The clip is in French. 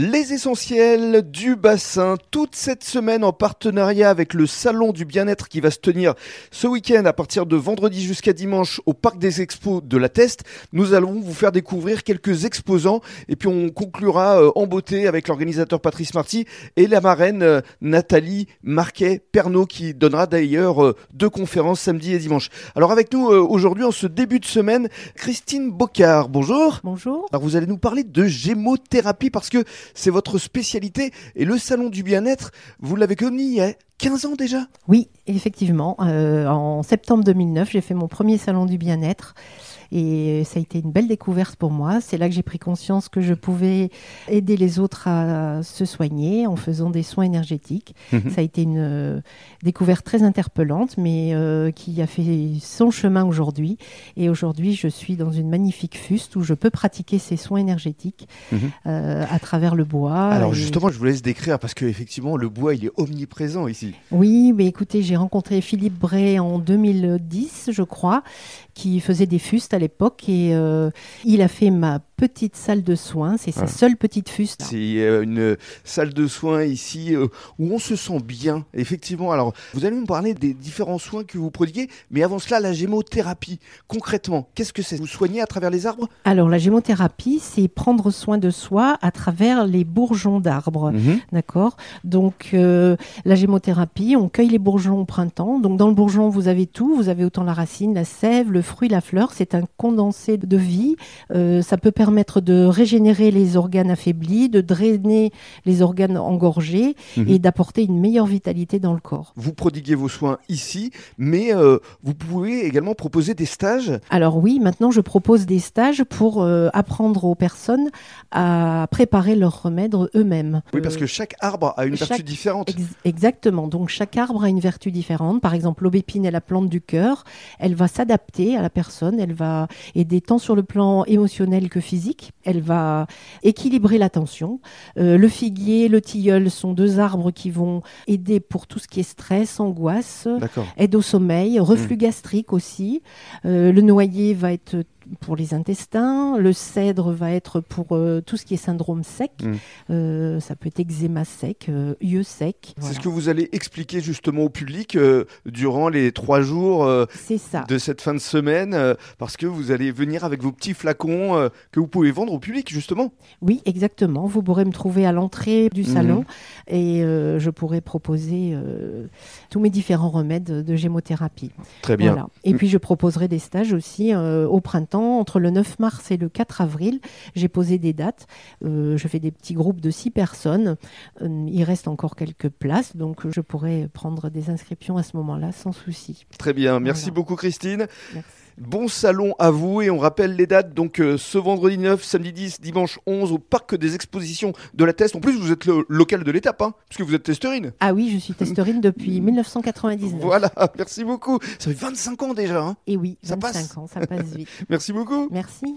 Les essentiels du bassin, toute cette semaine en partenariat avec le Salon du bien-être qui va se tenir ce week-end à partir de vendredi jusqu'à dimanche au Parc des Expos de la Teste. Nous allons vous faire découvrir quelques exposants et puis on conclura euh, en beauté avec l'organisateur Patrice Marty et la marraine euh, Nathalie Marquet-Pernot qui donnera d'ailleurs euh, deux conférences samedi et dimanche. Alors avec nous aujourd'hui en ce début de semaine, Christine Bocard. Bonjour. Bonjour. Alors vous allez nous parler de gémothérapie parce que c'est votre spécialité et le salon du bien-être, vous l'avez connu il y a 15 ans déjà? Oui, effectivement. Euh, en septembre 2009, j'ai fait mon premier salon du bien-être. Et ça a été une belle découverte pour moi. C'est là que j'ai pris conscience que je pouvais aider les autres à se soigner en faisant des soins énergétiques. Mhm. Ça a été une euh, découverte très interpellante, mais euh, qui a fait son chemin aujourd'hui. Et aujourd'hui, je suis dans une magnifique fuste où je peux pratiquer ces soins énergétiques mhm. euh, à travers le bois. Alors justement, je vous laisse décrire parce qu'effectivement, le bois, il est omniprésent ici. Oui, mais écoutez, j'ai rencontré Philippe Bray en 2010, je crois, qui faisait des fustes à l'époque et euh, il a fait ma petite salle de soins. C'est sa seule petite fuste. C'est euh, une salle de soins ici euh, où on se sent bien. Effectivement. Alors, vous allez nous parler des différents soins que vous prodiguez, mais avant cela, la gémothérapie. Concrètement, qu'est-ce que c'est? Vous soignez à travers les arbres? Alors, la gémothérapie, c'est prendre soin de soi à travers les bourgeons d'arbres. Mhm. D'accord? Donc, la gémothérapie, on cueille les bourgeons au printemps. Donc, dans le bourgeon, vous avez tout. Vous avez autant la racine, la sève, le fruit, la fleur. C'est un condensé de vie. ça peut permettre permettre de régénérer les organes affaiblis, de drainer les organes engorgés mhm. et d'apporter une meilleure vitalité dans le corps. Vous prodiguez vos soins ici, mais euh, vous pouvez également proposer des stages? Alors oui, maintenant je propose des stages pour euh, apprendre aux personnes à préparer leurs remèdes eux-mêmes. Oui, parce que chaque arbre a une vertu différente. exactement, donc chaque arbre a une vertu différente. Par exemple, l'aubépine est la plante du cœur. Elle va s'adapter à la personne, elle va aider tant sur le plan émotionnel que physique elle va équilibrer la tension. Euh, le figuier, le tilleul sont deux arbres qui vont aider pour tout ce qui est stress, angoisse, aide au sommeil, reflux mmh. gastrique aussi. Euh, le noyer va être pour les intestins, le cèdre va être pour euh, tout ce qui est syndrome sec, mm. euh, ça peut être eczéma sec, euh, yeux secs. C'est ce que vous allez expliquer justement au public durant les trois jours de cette fin de semaine, parce que vous allez venir avec vos petits flacons que vous pouvez vendre au public justement. Oui, exactement. Vous pourrez me trouver à l'entrée du mm. salon et je pourrai proposer tous mes différents remèdes de gémothérapie. Très bien. Et puis je proposerai des stages aussi au printemps entre le 9 mars et le 4 avril. J'ai posé des dates. Euh, je fais des petits groupes de 6 personnes. Euh, il reste encore quelques places, donc je pourrais prendre des inscriptions à ce moment-là sans souci. Très bien. Merci beaucoup, Christine. Bon salon à vous et on rappelle les dates donc euh, ce vendredi 9, samedi 10, dimanche 11 au parc des expositions de la Teste. En plus vous êtes le local de l'étape hein, puisque vous êtes testerine. Ah oui, je suis testerine depuis 1999. Voilà, merci beaucoup. Ça fait 25 ans déjà. Hein. Et oui, 25 ans, ça passe vite. merci beaucoup. Merci.